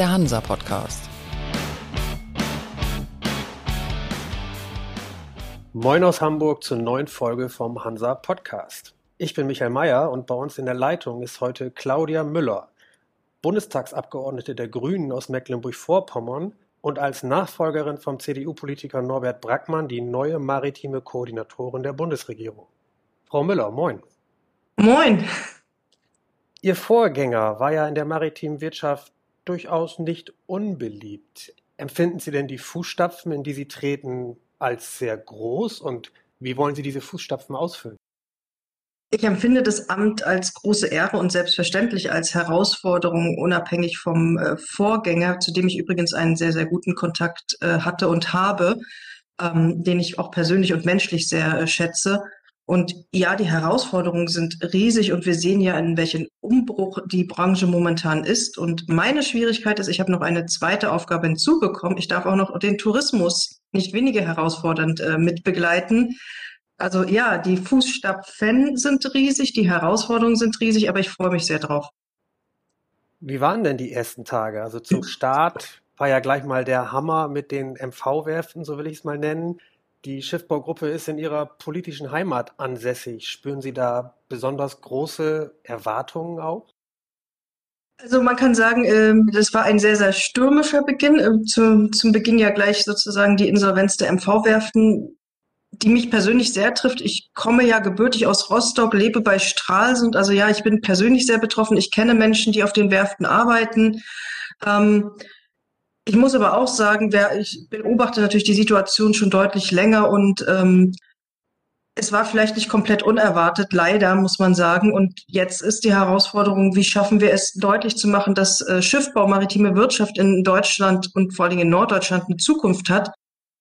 der Hansa Podcast. Moin aus Hamburg zur neuen Folge vom Hansa Podcast. Ich bin Michael Mayer und bei uns in der Leitung ist heute Claudia Müller, Bundestagsabgeordnete der Grünen aus Mecklenburg-Vorpommern und als Nachfolgerin vom CDU-Politiker Norbert Brackmann die neue maritime Koordinatorin der Bundesregierung. Frau Müller, moin. Moin. Ihr Vorgänger war ja in der maritimen Wirtschaft durchaus nicht unbeliebt. Empfinden Sie denn die Fußstapfen, in die Sie treten, als sehr groß und wie wollen Sie diese Fußstapfen ausfüllen? Ich empfinde das Amt als große Ehre und selbstverständlich als Herausforderung, unabhängig vom äh, Vorgänger, zu dem ich übrigens einen sehr, sehr guten Kontakt äh, hatte und habe, ähm, den ich auch persönlich und menschlich sehr äh, schätze. Und ja, die Herausforderungen sind riesig und wir sehen ja, in welchen Umbruch die Branche momentan ist. Und meine Schwierigkeit ist, ich habe noch eine zweite Aufgabe hinzubekommen. Ich darf auch noch den Tourismus nicht weniger herausfordernd äh, mit begleiten. Also ja, die Fußstapfen sind riesig, die Herausforderungen sind riesig, aber ich freue mich sehr drauf. Wie waren denn die ersten Tage? Also zum Start war ja gleich mal der Hammer mit den MV-Werften, so will ich es mal nennen. Die Schiffbaugruppe ist in ihrer politischen Heimat ansässig. Spüren Sie da besonders große Erwartungen auch? Also man kann sagen, ähm, das war ein sehr, sehr stürmischer Beginn. Ähm, zum, zum Beginn ja gleich sozusagen die Insolvenz der MV-Werften die mich persönlich sehr trifft. Ich komme ja gebürtig aus Rostock, lebe bei Stralsund. Also ja, ich bin persönlich sehr betroffen. Ich kenne Menschen, die auf den Werften arbeiten. Ähm, ich muss aber auch sagen, wer, ich beobachte natürlich die Situation schon deutlich länger und ähm, es war vielleicht nicht komplett unerwartet, leider muss man sagen. Und jetzt ist die Herausforderung, wie schaffen wir es deutlich zu machen, dass äh, Schiffbau, maritime Wirtschaft in Deutschland und vor allen Dingen in Norddeutschland eine Zukunft hat.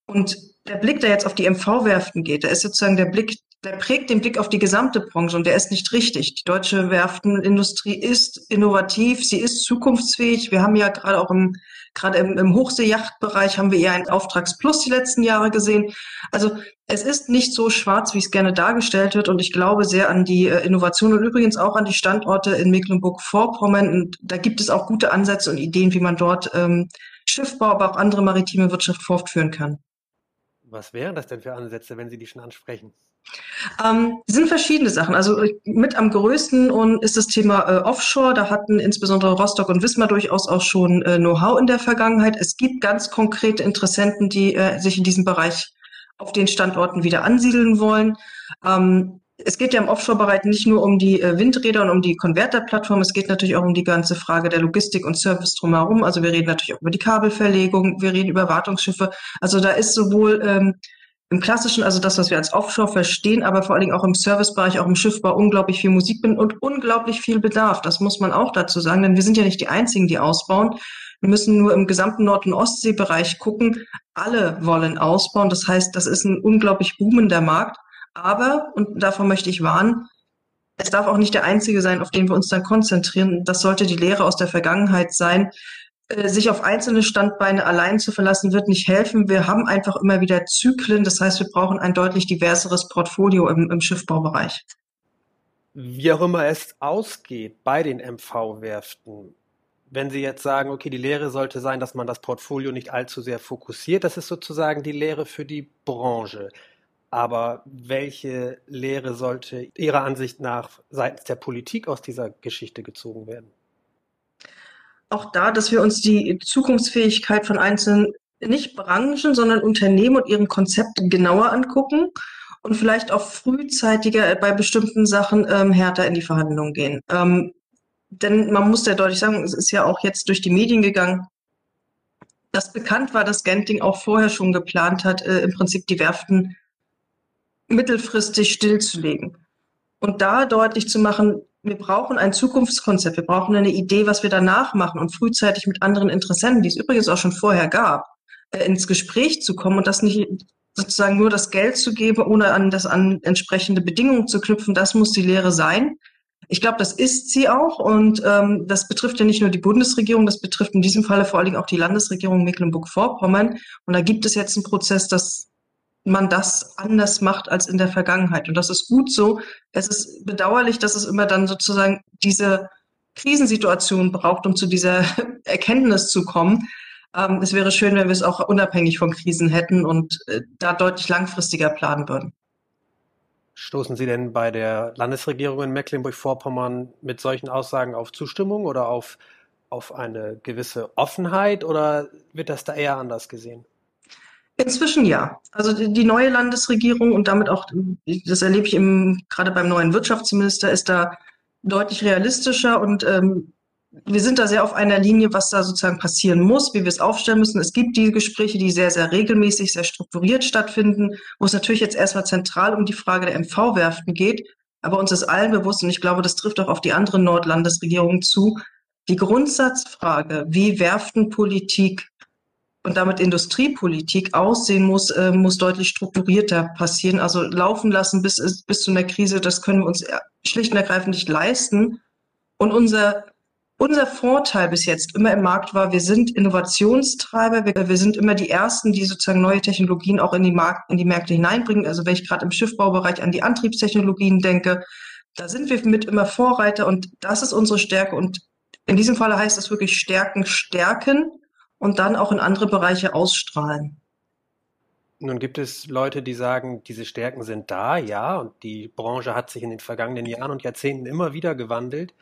Und der Blick, der jetzt auf die MV-Werften geht, der ist sozusagen der Blick, der prägt den Blick auf die gesamte Branche und der ist nicht richtig. Die deutsche Werftenindustrie ist innovativ, sie ist zukunftsfähig. Wir haben ja gerade auch im, gerade im, im Hochseejachtbereich haben wir eher ein Auftragsplus die letzten Jahre gesehen. Also es ist nicht so schwarz, wie es gerne dargestellt wird und ich glaube sehr an die äh, Innovation und übrigens auch an die Standorte in Mecklenburg-Vorpommern und da gibt es auch gute Ansätze und Ideen, wie man dort ähm, Schiffbau, aber auch andere maritime Wirtschaft fortführen kann. Was wären das denn für Ansätze, wenn Sie die schon ansprechen? Ähm, sind verschiedene Sachen. Also mit am größten und ist das Thema äh, Offshore. Da hatten insbesondere Rostock und Wismar durchaus auch schon äh, Know-how in der Vergangenheit. Es gibt ganz konkrete Interessenten, die äh, sich in diesem Bereich auf den Standorten wieder ansiedeln wollen. Ähm, es geht ja im Offshore-Bereich nicht nur um die äh, Windräder und um die Konverterplattform, es geht natürlich auch um die ganze Frage der Logistik und Service drumherum. Also wir reden natürlich auch über die Kabelverlegung, wir reden über Wartungsschiffe. Also da ist sowohl ähm, im klassischen, also das, was wir als Offshore verstehen, aber vor allen Dingen auch im Servicebereich, auch im Schiffbau unglaublich viel Musik bin und unglaublich viel Bedarf. Das muss man auch dazu sagen, denn wir sind ja nicht die Einzigen, die ausbauen. Wir müssen nur im gesamten Nord- und Ostseebereich gucken. Alle wollen ausbauen. Das heißt, das ist ein unglaublich boomender Markt. Aber, und davor möchte ich warnen, es darf auch nicht der einzige sein, auf den wir uns dann konzentrieren. Das sollte die Lehre aus der Vergangenheit sein. Äh, sich auf einzelne Standbeine allein zu verlassen, wird nicht helfen. Wir haben einfach immer wieder Zyklen. Das heißt, wir brauchen ein deutlich diverseres Portfolio im, im Schiffbaubereich. Wie auch immer es ausgeht bei den MV-Werften, wenn Sie jetzt sagen, okay, die Lehre sollte sein, dass man das Portfolio nicht allzu sehr fokussiert, das ist sozusagen die Lehre für die Branche. Aber welche Lehre sollte Ihrer Ansicht nach seitens der Politik aus dieser Geschichte gezogen werden? Auch da, dass wir uns die Zukunftsfähigkeit von einzelnen, nicht Branchen, sondern Unternehmen und ihren Konzepten genauer angucken und vielleicht auch frühzeitiger bei bestimmten Sachen ähm, härter in die Verhandlungen gehen. Ähm, denn man muss ja deutlich sagen, es ist ja auch jetzt durch die Medien gegangen, dass bekannt war, dass Genting auch vorher schon geplant hat, äh, im Prinzip die Werften mittelfristig stillzulegen. Und da deutlich zu machen, wir brauchen ein Zukunftskonzept, wir brauchen eine Idee, was wir danach machen und frühzeitig mit anderen Interessenten, die es übrigens auch schon vorher gab, äh, ins Gespräch zu kommen und das nicht sozusagen nur das Geld zu geben, ohne an das an entsprechende Bedingungen zu knüpfen, das muss die Lehre sein. Ich glaube, das ist sie auch und ähm, das betrifft ja nicht nur die Bundesregierung, das betrifft in diesem Falle vor allen Dingen auch die Landesregierung Mecklenburg-Vorpommern. Und da gibt es jetzt einen Prozess, dass man das anders macht als in der Vergangenheit. Und das ist gut so. Es ist bedauerlich, dass es immer dann sozusagen diese Krisensituation braucht, um zu dieser Erkenntnis zu kommen. Ähm, es wäre schön, wenn wir es auch unabhängig von Krisen hätten und äh, da deutlich langfristiger planen würden. Stoßen Sie denn bei der Landesregierung in Mecklenburg-Vorpommern mit solchen Aussagen auf Zustimmung oder auf, auf eine gewisse Offenheit oder wird das da eher anders gesehen? Inzwischen ja. Also die, die neue Landesregierung und damit auch, das erlebe ich im, gerade beim neuen Wirtschaftsminister, ist da deutlich realistischer und ähm, wir sind da sehr auf einer Linie, was da sozusagen passieren muss, wie wir es aufstellen müssen. Es gibt diese Gespräche, die sehr, sehr regelmäßig, sehr strukturiert stattfinden, wo es natürlich jetzt erstmal zentral um die Frage der MV-Werften geht. Aber uns ist allen bewusst, und ich glaube, das trifft auch auf die anderen Nordlandesregierungen zu, die Grundsatzfrage, wie Werftenpolitik und damit Industriepolitik aussehen muss, äh, muss deutlich strukturierter passieren. Also laufen lassen bis, bis zu einer Krise, das können wir uns schlicht und ergreifend nicht leisten. Und unser unser Vorteil bis jetzt immer im Markt war, wir sind Innovationstreiber, wir, wir, sind immer die Ersten, die sozusagen neue Technologien auch in die, Markt, in die Märkte hineinbringen. Also wenn ich gerade im Schiffbaubereich an die Antriebstechnologien denke, da sind wir mit immer Vorreiter und das ist unsere Stärke. Und in diesem Falle heißt das wirklich Stärken, stärken und dann auch in andere Bereiche ausstrahlen. Nun gibt es Leute, die sagen, diese Stärken sind da, ja, und die Branche hat sich in den vergangenen Jahren und Jahrzehnten immer wieder gewandelt.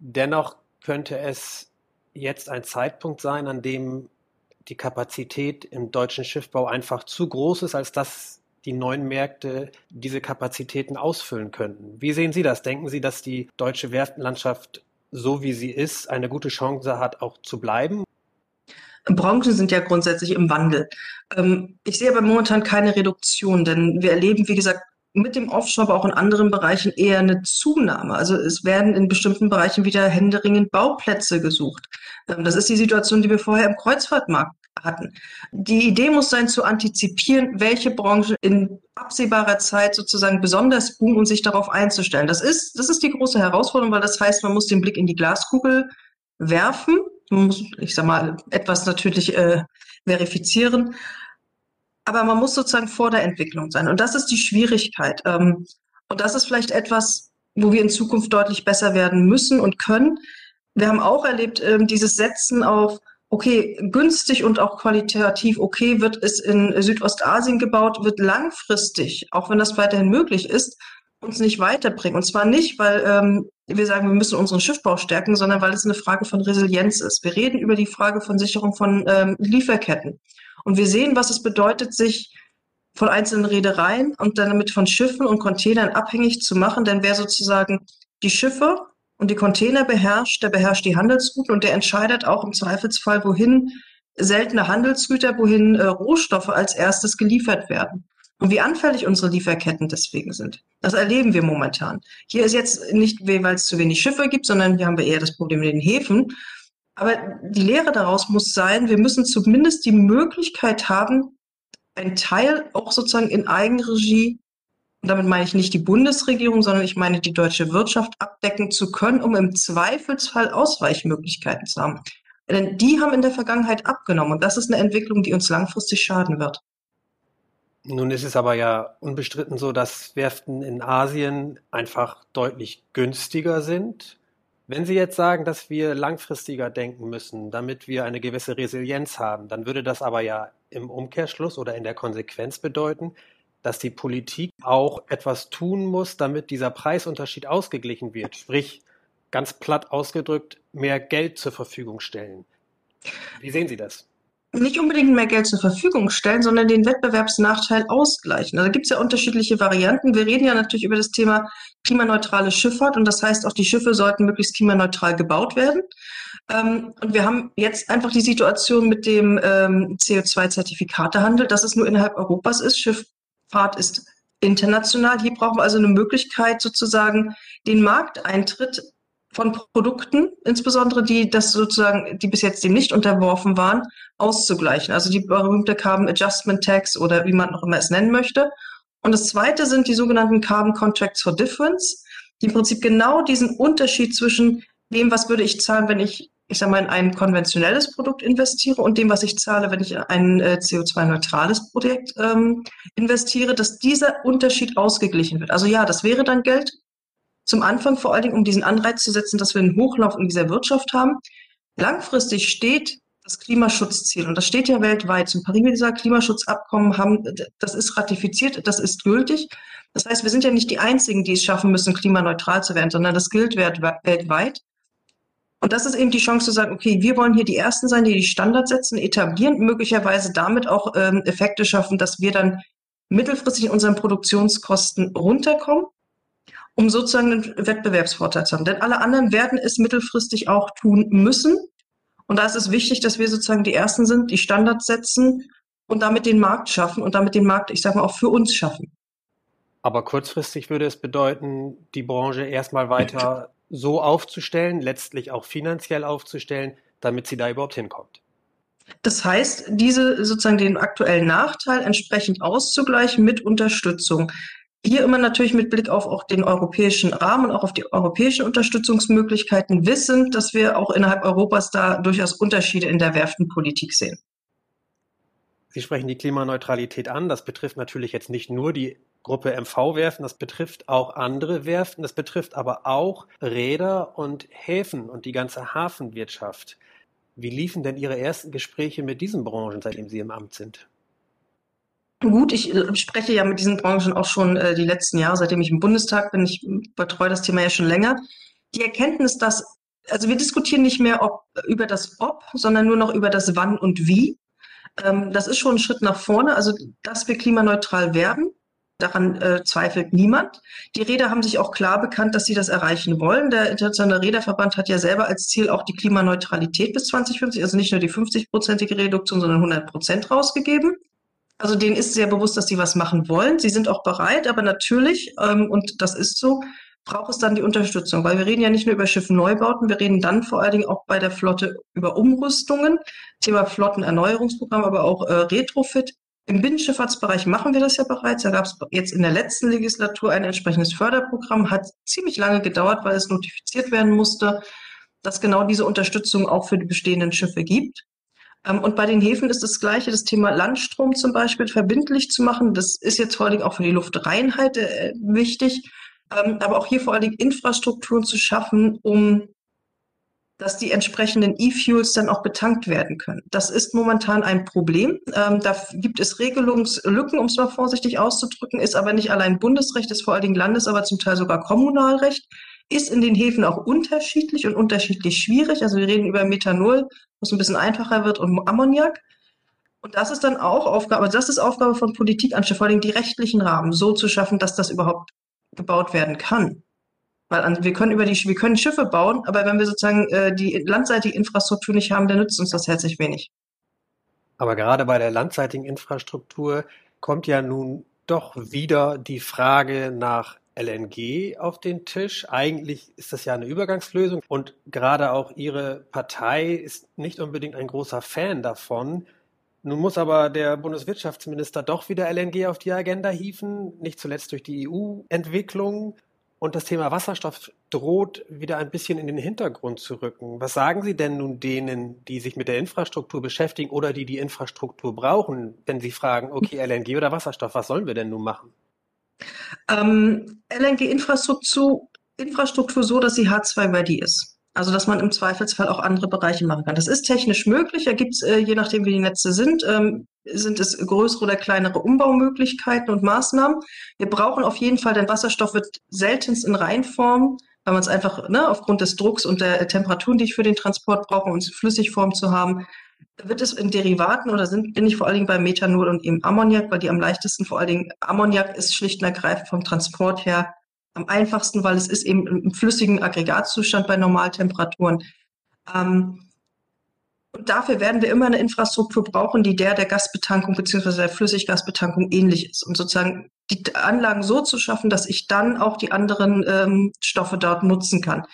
Dennoch könnte es jetzt ein Zeitpunkt sein, an dem die Kapazität im deutschen Schiffbau einfach zu groß ist, als dass die neuen Märkte diese Kapazitäten ausfüllen könnten. Wie sehen Sie das? Denken Sie, dass die deutsche Werftenlandschaft, so wie sie ist, eine gute Chance hat, auch zu bleiben? Branchen sind ja grundsätzlich im Wandel. Ähm, ich sehe aber momentan keine Reduktion, denn wir erleben, wie gesagt, mit dem Offshore, aber auch in anderen Bereichen eher eine Zunahme. Also es werden in bestimmten Bereichen wieder händeringend Bauplätze gesucht. Ähm, das ist die Situation, die wir vorher im Kreuzfahrtmarkt hatten. Die Idee muss sein, zu antizipieren, welche Branche in absehbarer Zeit sozusagen besonders boomt und sich darauf einzustellen. Das ist, das ist die große Herausforderung, weil das heißt, man muss den Blick in die Glaskugel werfen. Man muss, ich sag mal, etwas natürlich äh, verifizieren aber man muss sozusagen vor der Entwicklung sein. Und das ist die Schwierigkeit. Ähm, und das ist vielleicht etwas, wo wir in Zukunft deutlich besser werden müssen und können. Wir haben auch erlebt, ähm, dieses Setzen auf, okay, günstig und auch qualitativ okay wird es in Südostasien gebaut, wird langfristig, auch wenn das weiterhin möglich ist, uns nicht weiterbringen. Und zwar nicht, weil ähm, wir sagen, wir müssen unseren Schiffbau stärken, sondern weil es eine Frage von Resilienz ist. Wir reden über die Frage von Sicherung von ähm, Lieferketten. Und wir sehen, was es bedeutet, sich von einzelnen Reedereien und dann damit von Schiffen und Containern abhängig zu machen. Denn wer sozusagen die Schiffe und die Container beherrscht, der beherrscht die Handelsrouten und der entscheidet auch im Zweifelsfall, wohin seltene Handelsgüter, wohin äh, Rohstoffe als erstes geliefert werden. Und wie anfällig unsere Lieferketten deswegen sind. Das erleben wir momentan. Hier ist jetzt nicht, weil es zu wenig Schiffe gibt, sondern hier haben wir eher das Problem mit den Häfen. Aber die Lehre daraus muss sein, wir müssen zumindest die Möglichkeit haben, einen Teil auch sozusagen in Eigenregie, und damit meine ich nicht die Bundesregierung, sondern ich meine die deutsche Wirtschaft abdecken zu können, um im Zweifelsfall Ausweichmöglichkeiten zu haben. Denn die haben in der Vergangenheit abgenommen und das ist eine Entwicklung, die uns langfristig schaden wird. Nun ist es aber ja unbestritten so, dass Werften in Asien einfach deutlich günstiger sind wenn Sie jetzt sagen, dass wir langfristiger denken müssen, damit wir eine gewisse Resilienz haben, dann würde das aber ja im Umkehrschluss oder in der Konsequenz bedeuten, dass die Politik auch etwas tun muss, damit dieser Preisunterschied ausgeglichen wird. Sprich, ganz platt ausgedrückt, mehr Geld zur Verfügung stellen. Wie sehen Sie das? Nicht unbedingt mehr Geld zur Verfügung stellen, sondern den Wettbewerbsnachteil ausgleichen. Also da gibt es ja unterschiedliche Varianten. Wir reden ja natürlich über das Thema klimaneutrale Schifffahrt und das heißt, auch die Schiffe sollten möglichst klimaneutral gebaut werden. Ähm, und wir haben jetzt einfach die Situation mit dem ähm, CO2-Zertifikatehandel, dass es nur innerhalb Europas ist. Schifffahrt ist international. Hier brauchen wir also eine Möglichkeit, sozusagen den Markteintritt von Produkten, insbesondere die das sozusagen, die bis jetzt dem nicht unterworfen waren, auszugleichen. Also die berühmte Carbon Adjustment Tax oder wie man auch immer es nennen möchte. Und das zweite sind die sogenannten Carbon Contracts for Difference, die im Prinzip genau diesen Unterschied zwischen dem, was würde ich zahlen, wenn ich, ich sage mal, in ein konventionelles Produkt investiere und dem, was ich zahle, wenn ich in ein äh, CO2-neutrales Projekt ähm, investiere, dass dieser Unterschied ausgeglichen wird. Also ja, das wäre dann Geld Zum Anfang vor allen Dingen, um diesen Anreiz zu setzen, dass wir einen Hochlauf in dieser Wirtschaft haben. Langfristig steht das Klimaschutzziel, und das steht ja weltweit, zum Pariser Klimaschutzabkommen haben, das ist ratifiziert, das ist gültig. Das heißt, wir sind ja nicht die Einzigen, die es schaffen müssen, klimaneutral zu werden, sondern das gilt weltweit. Und das ist eben die Chance zu sagen, okay, wir wollen hier die Ersten sein, die die Standards setzen, etablieren, möglicherweise damit auch ähm, Effekte schaffen, dass wir dann mittelfristig in unseren Produktionskosten runterkommen, um sozusagen einen Wettbewerbsvorteil zu haben. Denn alle anderen werden es mittelfristig auch tun müssen. Und da ist es wichtig, dass wir sozusagen die Ersten sind, die Standards setzen und damit den Markt schaffen und damit den Markt, ich sage mal, auch für uns schaffen. Aber kurzfristig würde es bedeuten, die Branche erstmal weiter so aufzustellen, letztlich auch finanziell aufzustellen, damit sie da überhaupt hinkommt. Das heißt, diese sozusagen den aktuellen Nachteil entsprechend auszugleichen mit Unterstützung. Hier immer natürlich mit Blick auf auch den europäischen Rahmen, auch auf die europäischen Unterstützungsmöglichkeiten, wissend, dass wir auch innerhalb Europas da durchaus Unterschiede in der Werftenpolitik sehen. Sie sprechen die Klimaneutralität an. Das betrifft natürlich jetzt nicht nur die Gruppe MV-Werften, das betrifft auch andere Werften, das betrifft aber auch Räder und Häfen und die ganze Hafenwirtschaft. Wie liefen denn Ihre ersten Gespräche mit diesen Branchen, seitdem Sie im Amt sind? Gut, ich äh, spreche ja mit diesen Branchen auch schon äh, die letzten Jahre, seitdem ich im Bundestag bin. Ich betreue das Thema ja schon länger. Die Erkenntnis, dass, also wir diskutieren nicht mehr ob, über das Ob, sondern nur noch über das Wann und Wie. Ähm, das ist schon ein Schritt nach vorne. Also, dass wir klimaneutral werden, daran äh, zweifelt niemand. Die Räder haben sich auch klar bekannt, dass sie das erreichen wollen. Der Internationale Räderverband hat ja selber als Ziel auch die Klimaneutralität bis 2050, also nicht nur die 50-prozentige Reduktion, sondern 100 Prozent rausgegeben. Also denen ist sehr bewusst, dass sie was machen wollen. Sie sind auch bereit, aber natürlich, ähm, und das ist so, braucht es dann die Unterstützung, weil wir reden ja nicht nur über Schiffenneubauten, wir reden dann vor allen Dingen auch bei der Flotte über Umrüstungen, Thema Flottenerneuerungsprogramm, aber auch äh, Retrofit. Im Binnenschifffahrtsbereich machen wir das ja bereits. Da gab es jetzt in der letzten Legislatur ein entsprechendes Förderprogramm, hat ziemlich lange gedauert, weil es notifiziert werden musste, dass genau diese Unterstützung auch für die bestehenden Schiffe gibt. Ähm, und bei den Häfen ist das Gleiche, das Thema Landstrom zum Beispiel verbindlich zu machen. Das ist jetzt vor allen Dingen auch für die Luftreinheit äh, wichtig. Ähm, aber auch hier vor allen Dingen Infrastrukturen zu schaffen, um dass die entsprechenden E-Fuels dann auch betankt werden können. Das ist momentan ein Problem. Ähm, da gibt es Regelungslücken, um es mal vorsichtig auszudrücken, ist aber nicht allein Bundesrecht, ist vor allen Dingen Landes-, aber zum Teil sogar Kommunalrecht, ist in den Häfen auch unterschiedlich und unterschiedlich schwierig. Also wir reden über Methanol, was ein bisschen einfacher wird, und Ammoniak. Und das ist dann auch Aufgabe, das ist Aufgabe von Politik, anstatt vor allem die rechtlichen Rahmen so zu schaffen, dass das überhaupt gebaut werden kann. Weil wir können über die, wir können Schiffe bauen, aber wenn wir sozusagen äh, die landseitige Infrastruktur nicht haben, dann nützt uns das herzlich wenig. Aber gerade bei der landseitigen Infrastruktur kommt ja nun doch wieder die Frage nach LNG auf den Tisch. Eigentlich ist das ja eine Übergangslösung und gerade auch Ihre Partei ist nicht unbedingt ein großer Fan davon. Nun muss aber der Bundeswirtschaftsminister doch wieder LNG auf die Agenda hieven, nicht zuletzt durch die EU-Entwicklung. Und das Thema Wasserstoff droht wieder ein bisschen in den Hintergrund zu rücken. Was sagen Sie denn nun denen, die sich mit der Infrastruktur beschäftigen oder die die Infrastruktur brauchen, wenn sie fragen, okay, LNG oder Wasserstoff, was sollen wir denn nun machen? Ähm, LNG-Infrastruktur Infrastruktur so, dass sie H2-ready ist. Also dass man im Zweifelsfall auch andere Bereiche machen kann. Das ist technisch möglich. Da gibt es, äh, je nachdem wie die Netze sind, ähm, sind es größere oder kleinere Umbaumöglichkeiten und Maßnahmen. Wir brauchen auf jeden Fall, denn Wasserstoff wird seltenst in Reinform, weil man es einfach ne, aufgrund des Drucks und der Temperaturen, die ich für den Transport brauche, um es in Flüssigform zu haben, wird es in Derivaten oder sind, bin ich vor allen Dingen bei Methanol und eben Ammoniak, weil die am leichtesten, vor allen Dingen Ammoniak ist schlicht und ergreifend vom Transport her am einfachsten, weil es ist eben im flüssigen Aggregatzustand bei Normaltemperaturen. Ähm, und dafür werden wir immer eine Infrastruktur brauchen, die der der Gasbetankung beziehungsweise der Flüssiggasbetankung ähnlich ist. Und sozusagen die Anlagen so zu schaffen, dass ich dann auch die anderen ähm, Stoffe dort nutzen kann.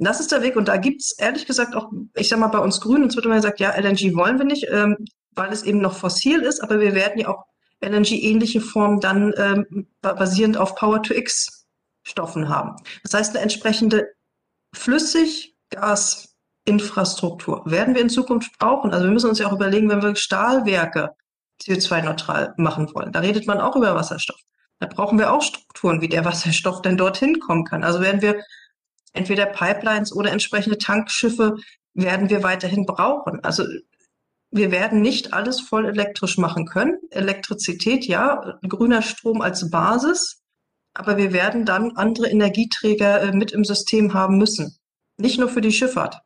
Und das ist der Weg. Und da gibt's ehrlich gesagt auch, ich sag mal, bei uns Grünen, uns wird immer gesagt, ja, LNG wollen wir nicht, ähm, weil es eben noch fossil ist, aber wir werden ja auch LNG-ähnliche Formen dann ähm, basierend auf Power-to-X Stoffen haben. Das heißt, eine entsprechende Flüssiggasinfrastruktur werden wir in Zukunft brauchen. Also wir müssen uns ja auch überlegen, wenn wir Stahlwerke CO2-neutral machen wollen. Da redet man auch über Wasserstoff. Da brauchen wir auch Strukturen, wie der Wasserstoff denn dorthin kommen kann. Also werden wir entweder Pipelines oder entsprechende Tankschiffe werden wir weiterhin brauchen. Also wir werden nicht alles voll elektrisch machen können. Elektrizität, ja, grüner Strom als Basis, aber wir werden dann andere Energieträger äh, mit im System haben müssen. Nicht nur für die Schifffahrt.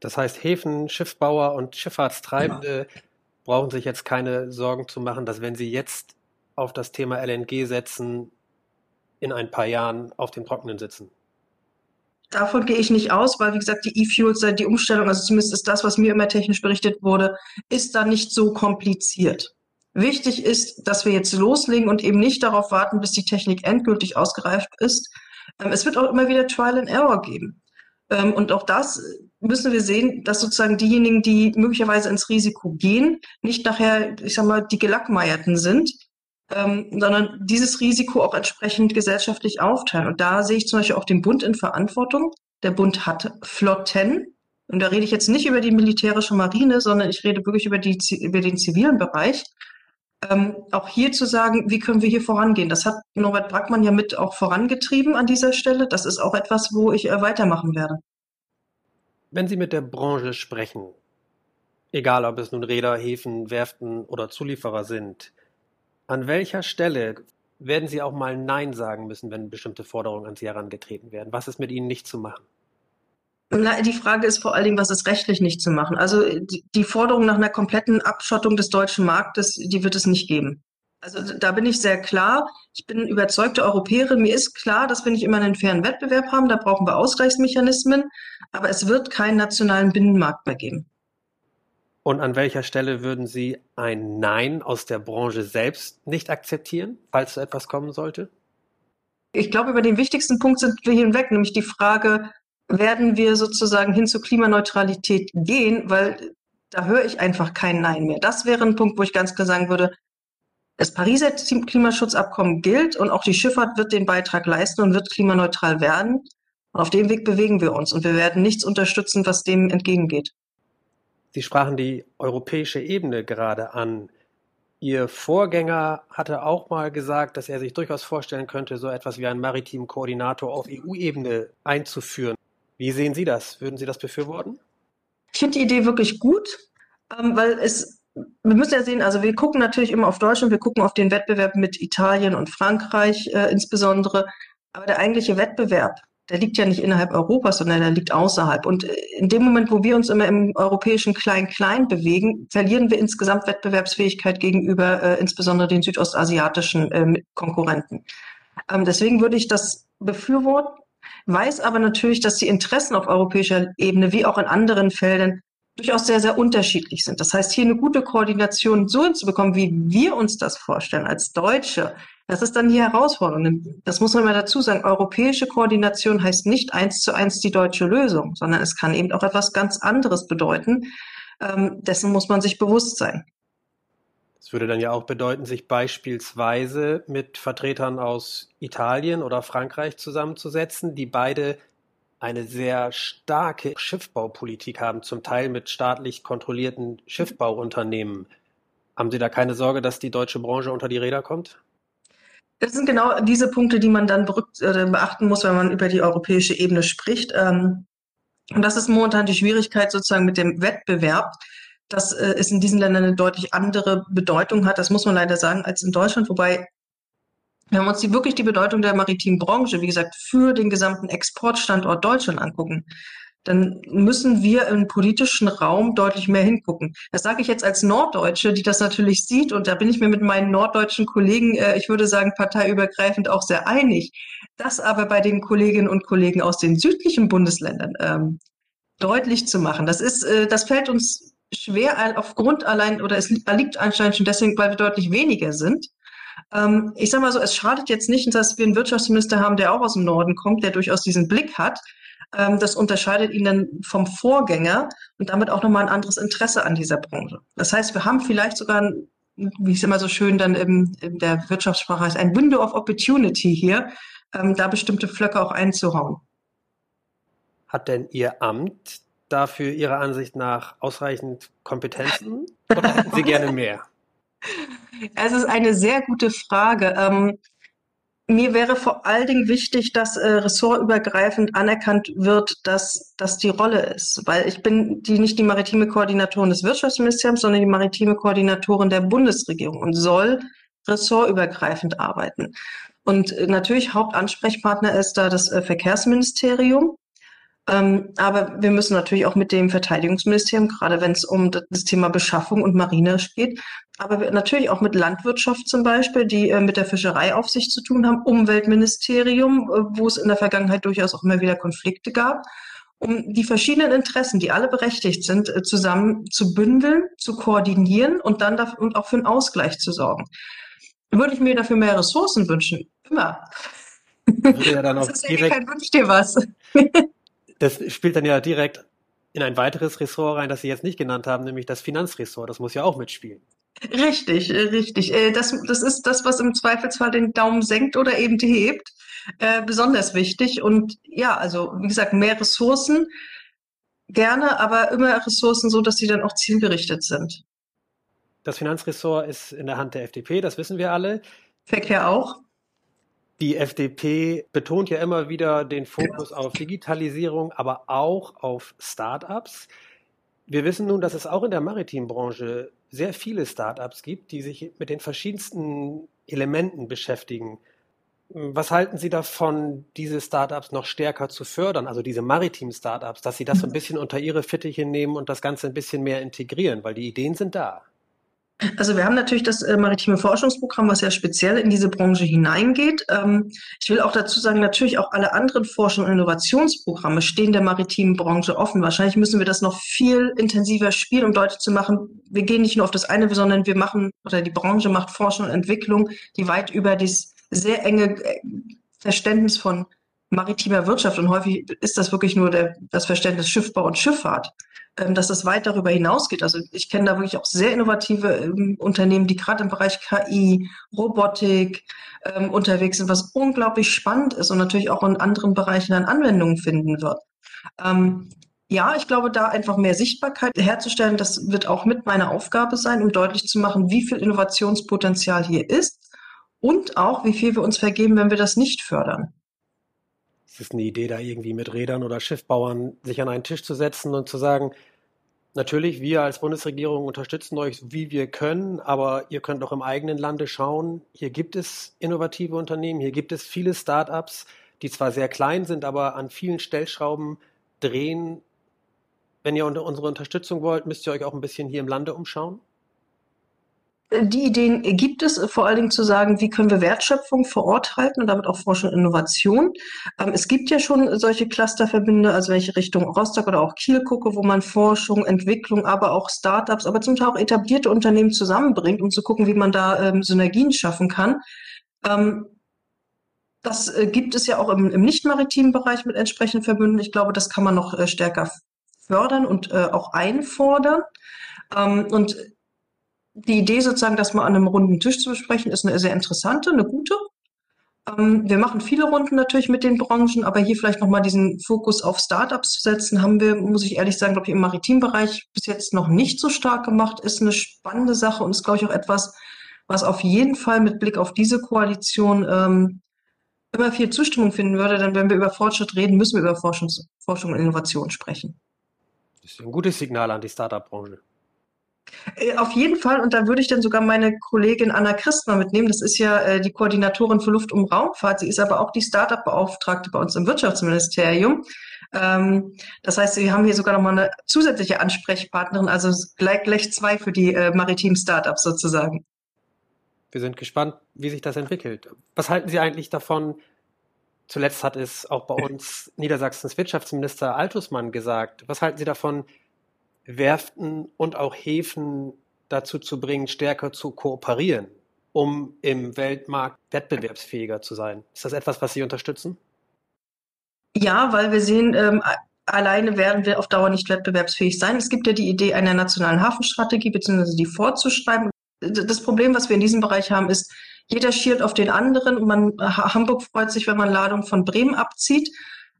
Das heißt, Häfen, Schiffbauer und Schifffahrtstreibende ja. brauchen sich jetzt keine Sorgen zu machen, dass wenn sie jetzt auf das Thema LNG setzen, in ein paar Jahren auf den Trockenen sitzen. Davon gehe ich nicht aus, weil, wie gesagt, die E-Fuels, die Umstellung, also zumindest ist das, was mir immer technisch berichtet wurde, ist da nicht so kompliziert. Wichtig ist, dass wir jetzt loslegen und eben nicht darauf warten, bis die Technik endgültig ausgereift ist. Ähm, es wird auch immer wieder Trial and Error geben. Ähm, und auch das müssen wir sehen, dass sozusagen diejenigen, die möglicherweise ins Risiko gehen, nicht nachher, ich sag mal, die Gelackmeierten sind, ähm, sondern dieses Risiko auch entsprechend gesellschaftlich aufteilen. Und da sehe ich zum Beispiel auch den Bund in Verantwortung. Der Bund hat Flotten. Und da rede ich jetzt nicht über die militärische Marine, sondern ich rede wirklich über, die, über den zivilen Bereich. Ähm, auch hier zu sagen, wie können wir hier vorangehen? Das hat Norbert Brackmann ja mit auch vorangetrieben an dieser Stelle. Das ist auch etwas, wo ich äh, weitermachen werde. Wenn Sie mit der Branche sprechen, egal ob es nun Räder, Häfen, Werften oder Zulieferer sind, an welcher Stelle werden Sie auch mal Nein sagen müssen, wenn bestimmte Forderungen an Sie herangetreten werden? Was ist mit Ihnen nicht zu machen? Die Frage ist vor allen Dingen, was ist rechtlich nicht zu machen? Also die Forderung nach einer kompletten Abschottung des deutschen Marktes, die wird es nicht geben. Also da bin ich sehr klar. Ich bin überzeugte Europäerin. Mir ist klar, dass wir nicht immer einen fairen Wettbewerb haben. Da brauchen wir Ausgleichsmechanismen. Aber es wird keinen nationalen Binnenmarkt mehr geben. Und an welcher Stelle würden Sie ein Nein aus der Branche selbst nicht akzeptieren, falls so etwas kommen sollte? Ich glaube, über den wichtigsten Punkt sind wir hinweg, nämlich die Frage, werden wir sozusagen hin zur Klimaneutralität gehen, weil da höre ich einfach kein Nein mehr. Das wäre ein Punkt, wo ich ganz klar sagen würde, das Pariser Klimaschutzabkommen gilt und auch die Schifffahrt wird den Beitrag leisten und wird klimaneutral werden. Und auf dem Weg bewegen wir uns und wir werden nichts unterstützen, was dem entgegengeht. Sie sprachen die europäische Ebene gerade an. Ihr Vorgänger hatte auch mal gesagt, dass er sich durchaus vorstellen könnte, so etwas wie einen maritimen Koordinator auf EU-Ebene einzuführen. Wie sehen Sie das? Würden Sie das befürworten? Ich finde die Idee wirklich gut, ähm, weil es, wir müssen ja sehen, also wir gucken natürlich immer auf Deutschland, wir gucken auf den Wettbewerb mit Italien und Frankreich äh, insbesondere, aber der eigentliche Wettbewerb der liegt ja nicht innerhalb Europas, sondern der liegt außerhalb. Und in dem Moment, wo wir uns immer im europäischen Klein-Klein bewegen, verlieren wir insgesamt Wettbewerbsfähigkeit gegenüber äh, insbesondere den südostasiatischen äh, Konkurrenten. Ähm, deswegen würde ich das befürworten, weiß aber natürlich, dass die Interessen auf europäischer Ebene wie auch in anderen Feldern durchaus sehr, sehr unterschiedlich sind. Das heißt, hier eine gute Koordination so hinzubekommen, wie wir uns das vorstellen als Deutsche, das ist dann die Herausforderung. Das muss man mal dazu sagen. Europäische Koordination heißt nicht eins zu eins die deutsche Lösung, sondern es kann eben auch etwas ganz anderes bedeuten. Ähm, dessen muss man sich bewusst sein. Das würde dann ja auch bedeuten, sich beispielsweise mit Vertretern aus Italien oder Frankreich zusammenzusetzen, die beide eine sehr starke Schiffbaupolitik haben, zum Teil mit staatlich kontrollierten Schiffbauunternehmen. Haben Sie da keine Sorge, dass die deutsche Branche unter die Räder kommt? Das sind genau diese Punkte, die man dann beachten muss, wenn man über die europäische Ebene spricht. Ähm, und das ist momentan die Schwierigkeit sozusagen mit dem Wettbewerb, dass äh, es in diesen Ländern eine deutlich andere Bedeutung hat. Das muss man leider sagen als in Deutschland. Wobei, wenn wir uns die, wirklich die Bedeutung der maritimen Branche, wie gesagt, für den gesamten Exportstandort Deutschland angucken, dann müssen wir im politischen Raum deutlich mehr hingucken. Das sage ich jetzt als Norddeutsche, die das natürlich sieht, und da bin ich mir mit meinen norddeutschen Kollegen, äh, ich würde sagen, parteiübergreifend auch sehr einig. Das aber bei den Kolleginnen und Kollegen aus den südlichen Bundesländern ähm, deutlich zu machen. Das ist, äh, das fällt uns schwer aufgrund allein, oder es liegt anscheinend schon deswegen, weil wir deutlich weniger sind. Ähm, ich sage mal so, es schadet jetzt nicht, dass wir einen Wirtschaftsminister haben, der auch aus dem Norden kommt, der durchaus diesen Blick hat. Ähm, das unterscheidet ihn dann vom Vorgänger und damit auch nochmal ein anderes Interesse an dieser Branche. Das heißt, wir haben vielleicht sogar, wie es immer so schön dann im, in der Wirtschaftssprache heißt, ein Window of Opportunity hier, ähm, da bestimmte Flöcke auch einzuhauen. Hat denn Ihr Amt dafür Ihrer Ansicht nach ausreichend Kompetenzen oder hätten Sie gerne mehr? Es ist eine sehr gute Frage. Ähm, mir wäre vor allen Dingen wichtig, dass äh, ressortübergreifend anerkannt wird, dass das die Rolle ist. Weil ich bin die nicht die maritime Koordinatorin des Wirtschaftsministeriums, sondern die maritime Koordinatorin der Bundesregierung und soll ressortübergreifend arbeiten. Und äh, natürlich Hauptansprechpartner ist da das äh, Verkehrsministerium. Ähm, aber wir müssen natürlich auch mit dem Verteidigungsministerium, gerade wenn es um das Thema Beschaffung und Marine geht, aber natürlich auch mit Landwirtschaft zum Beispiel, die äh, mit der Fischereiaufsicht zu tun haben, Umweltministerium, äh, wo es in der Vergangenheit durchaus auch immer wieder Konflikte gab, um die verschiedenen Interessen, die alle berechtigt sind, äh, zusammen zu bündeln, zu koordinieren und dann dafür, und auch für einen Ausgleich zu sorgen. Würde ich mir dafür mehr Ressourcen wünschen? Immer. Würde ja dann auch das ist direkt, ja kein Wunsch dir was. das spielt dann ja direkt in ein weiteres Ressort rein, das Sie jetzt nicht genannt haben, nämlich das Finanzressort. Das muss ja auch mitspielen. Richtig, äh, richtig. Äh, das, das ist das, was im Zweifelsfall den Daumen senkt oder eben hebt. Äh, besonders wichtig. Und ja, also wie gesagt, mehr Ressourcen gerne, aber immer Ressourcen so, dass sie dann auch zielgerichtet sind. Das Finanzressort ist in der Hand der FDP, das wissen wir alle. Verkehr auch. Die FDP betont ja immer wieder den Fokus auf Digitalisierung, aber auch auf Start-ups. Wir wissen nun, dass es auch in der Maritimbranche sehr viele Start-ups gibt, die sich mit den verschiedensten Elementen beschäftigen. Was halten Sie davon, diese Startups noch stärker zu fördern, also diese maritimen Startups, dass Sie das so ein bisschen unter Ihre Fittiche nehmen und das Ganze ein bisschen mehr integrieren, weil die Ideen sind da? Also wir haben natürlich das äh, maritime Forschungsprogramm, was ja speziell in diese Branche hineingeht. Ähm, ich will auch dazu sagen, natürlich auch alle anderen Forschung- und Innovationsprogramme stehen der maritimen Branche offen. Wahrscheinlich müssen wir das noch viel intensiver spielen, um deutlich zu machen, wir gehen nicht nur auf das eine, sondern wir machen, oder die Branche macht Forschung und Entwicklung, die weit über das sehr enge äh, Verständnis von maritimer Wirtschaft und häufig ist das wirklich nur der, das Verständnis Schiffbau und Schifffahrt dass es weit darüber hinausgeht. Also ich kenne da wirklich auch sehr innovative ähm, Unternehmen, die gerade im Bereich KI, Robotik ähm, unterwegs sind, was unglaublich spannend ist und natürlich auch in anderen Bereichen dann Anwendungen finden wird. Ähm, ja, ich glaube, da einfach mehr Sichtbarkeit herzustellen, das wird auch mit meiner Aufgabe sein, um deutlich zu machen, wie viel Innovationspotenzial hier ist und auch, wie viel wir uns vergeben, wenn wir das nicht fördern. Es ist eine Idee, da irgendwie mit Rädern oder Schiffbauern sich an einen Tisch zu setzen und zu sagen, natürlich, wir als Bundesregierung unterstützen euch, wie wir können, aber ihr könnt auch im eigenen Lande schauen, hier gibt es innovative Unternehmen, hier gibt es viele Start-ups, die zwar sehr klein sind, aber an vielen Stellschrauben drehen. Wenn ihr unsere Unterstützung wollt, müsst ihr euch auch ein bisschen hier im Lande umschauen? Die Ideen gibt es, vor allen Dingen zu sagen, wie können wir Wertschöpfung vor Ort halten und damit auch Forschung und Innovation. Ähm, es gibt ja schon solche Clusterverbünde, also ich Richtung Rostock oder auch Kiel gucke, wo man Forschung, Entwicklung, aber auch Startups, aber zum Teil auch etablierte Unternehmen zusammenbringt, um zu gucken, wie man da ähm, Synergien schaffen kann. Ähm, das äh, gibt es ja auch im, im nicht-maritimen Bereich mit entsprechenden Verbünden. Ich glaube, das kann man noch äh, stärker fördern und äh, auch einfordern. Und die Idee sozusagen, das mal an einem runden Tisch zu besprechen, ist eine sehr interessante, eine gute. Ähm, wir machen viele Runden natürlich mit den Branchen, aber hier vielleicht nochmal diesen Fokus auf Startups zu setzen, haben wir, muss ich ehrlich sagen, glaube ich, im Maritimbereich bis jetzt noch nicht so stark gemacht. Ist eine spannende Sache und ist, glaube ich, auch etwas, was auf jeden Fall mit Blick auf diese Koalition ähm, immer viel Zustimmung finden würde. Denn wenn wir über Fortschritt reden, müssen wir über Forschung, Forschung und Innovation sprechen. Das ist ein gutes Signal an die Startup-Branche. Äh, auf jeden Fall, und da würde ich dann sogar meine Kollegin Anna Christner mitnehmen. Das ist ja äh, die Koordinatorin für Luft- und Raumfahrt. Sie ist aber auch die Startup-Beauftragte bei uns im Wirtschaftsministerium. Ähm, das heißt, wir haben hier sogar nochmal eine zusätzliche Ansprechpartnerin, also gleich, gleich zwei für die äh, maritimen Startups sozusagen. Wir sind gespannt, wie sich das entwickelt. Was halten Sie eigentlich davon? Zuletzt hat es auch bei uns Niedersachsens Wirtschaftsminister Altusmann gesagt. Was halten Sie davon, Werften und auch Häfen dazu zu bringen, stärker zu kooperieren, um im Weltmarkt wettbewerbsfähiger zu sein. Ist das etwas, was Sie unterstützen? Ja, weil wir sehen, ähm, alleine werden wir auf Dauer nicht wettbewerbsfähig sein. Es gibt ja die Idee einer nationalen Hafenstrategie, beziehungsweise die vorzuschreiben. Das Problem, was wir in diesem Bereich haben, ist, jeder schielt auf den anderen und man, Hamburg freut sich, wenn man Ladung von Bremen abzieht.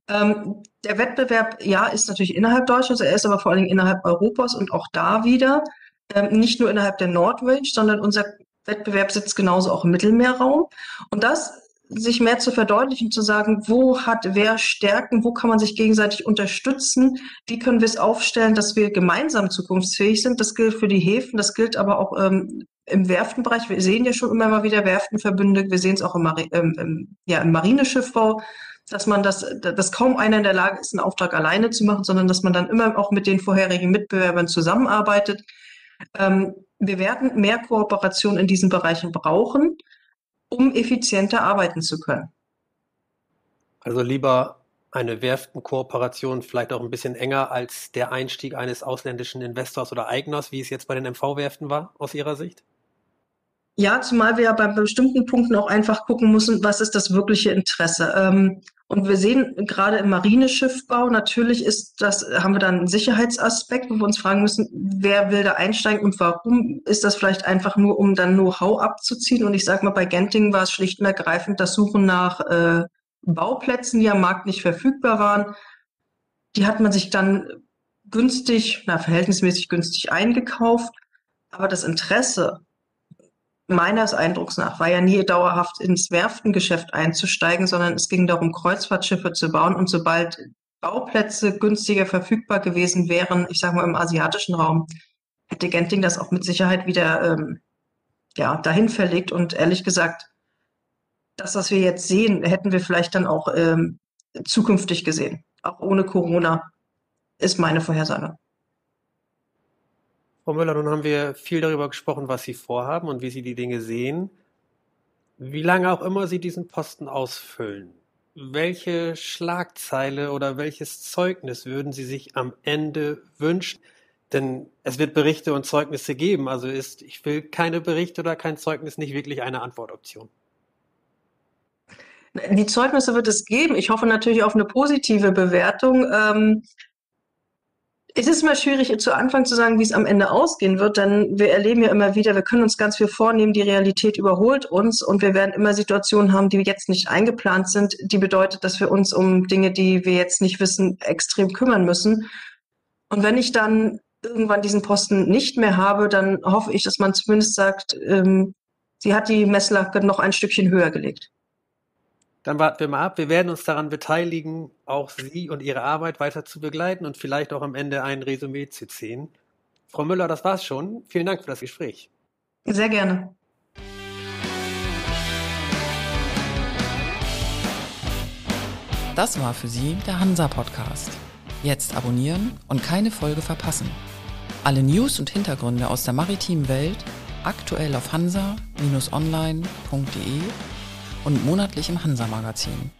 Ähm, der Wettbewerb, ja, ist natürlich innerhalb Deutschlands, er ist aber vor allen Dingen innerhalb Europas und auch da wieder ähm, nicht nur innerhalb der Nordrange, sondern unser Wettbewerb sitzt genauso auch im Mittelmeerraum. Und das sich mehr zu verdeutlichen, zu sagen, wo hat wer Stärken, wo kann man sich gegenseitig unterstützen, wie können wir es aufstellen, dass wir gemeinsam zukunftsfähig sind. Das gilt für die Häfen, das gilt aber auch ähm, im Werftenbereich. Wir sehen ja schon immer mal wieder Werftenverbünde, wir sehen es auch im, Mari ähm, im, ja, im Marineschiffbau, dass man das, dass kaum einer in der Lage ist, einen Auftrag alleine zu machen, sondern dass man dann immer auch mit den vorherigen Mitbewerbern zusammenarbeitet. Ähm, wir werden mehr Kooperation in diesen Bereichen brauchen, um effizienter arbeiten zu können. Also lieber eine Werftenkooperation vielleicht auch ein bisschen enger als der Einstieg eines ausländischen Investors oder Eigners, wie es jetzt bei den MV-Werften war, aus Ihrer Sicht? Ja, zumal wir ja bei bestimmten Punkten auch einfach gucken müssen, was ist das wirkliche Interesse. Ähm, und wir sehen gerade im Marineschiffbau, natürlich ist das, haben wir dann einen Sicherheitsaspekt, wo wir uns fragen müssen, wer will da einsteigen und warum ist das vielleicht einfach nur, um dann Know-how abzuziehen? Und ich sage mal, bei Genting war es schlicht und ergreifend das Suchen nach äh, Bauplätzen, die am Markt nicht verfügbar waren. Die hat man sich dann günstig, na, verhältnismäßig günstig eingekauft. Aber das Interesse meines Eindrucks nach war ja nie dauerhaft ins Werftengeschäft einzusteigen, sondern es ging darum, Kreuzfahrtschiffe zu bauen. Und sobald Bauplätze günstiger verfügbar gewesen wären, ich sage mal im asiatischen Raum, hätte Genting das auch mit Sicherheit wieder ähm, ja, dahin verlegt. Und ehrlich gesagt, das, was wir jetzt sehen, hätten wir vielleicht dann auch ähm, zukünftig gesehen, auch ohne Corona, ist meine Vorhersage. Frau Müller, nun haben wir viel darüber gesprochen, was Sie vorhaben und wie Sie die Dinge sehen. Wie lange auch immer Sie diesen Posten ausfüllen, welche Schlagzeile oder welches Zeugnis würden Sie sich am Ende wünschen? Denn es wird Berichte und Zeugnisse geben. Also ist, ich will keine Berichte oder kein Zeugnis nicht wirklich eine Antwortoption. Die Zeugnisse wird es geben. Ich hoffe natürlich auf eine positive Bewertung. Ähm, es ist immer schwierig zu Anfang zu sagen, wie es am Ende ausgehen wird, denn wir erleben ja immer wieder, wir können uns ganz viel vornehmen, die Realität überholt uns und wir werden immer Situationen haben, die jetzt nicht eingeplant sind, die bedeutet, dass wir uns um Dinge, die wir jetzt nicht wissen, extrem kümmern müssen. Und wenn ich dann irgendwann diesen Posten nicht mehr habe, dann hoffe ich, dass man zumindest sagt, ähm, sie hat die Messlatte noch ein Stückchen höher gelegt. Dann warten wir mal ab. Wir werden uns daran beteiligen, auch Sie und Ihre Arbeit weiter zu begleiten und vielleicht auch am Ende ein Resümee zu ziehen. Frau Müller, das war's schon. Vielen Dank für das Gespräch. Sehr gerne. Das war für Sie der Hansa Podcast. Jetzt abonnieren und keine Folge verpassen. Alle News und Hintergründe aus der maritimen Welt aktuell auf hansa-online.de und monatlich im Hansa-Magazin.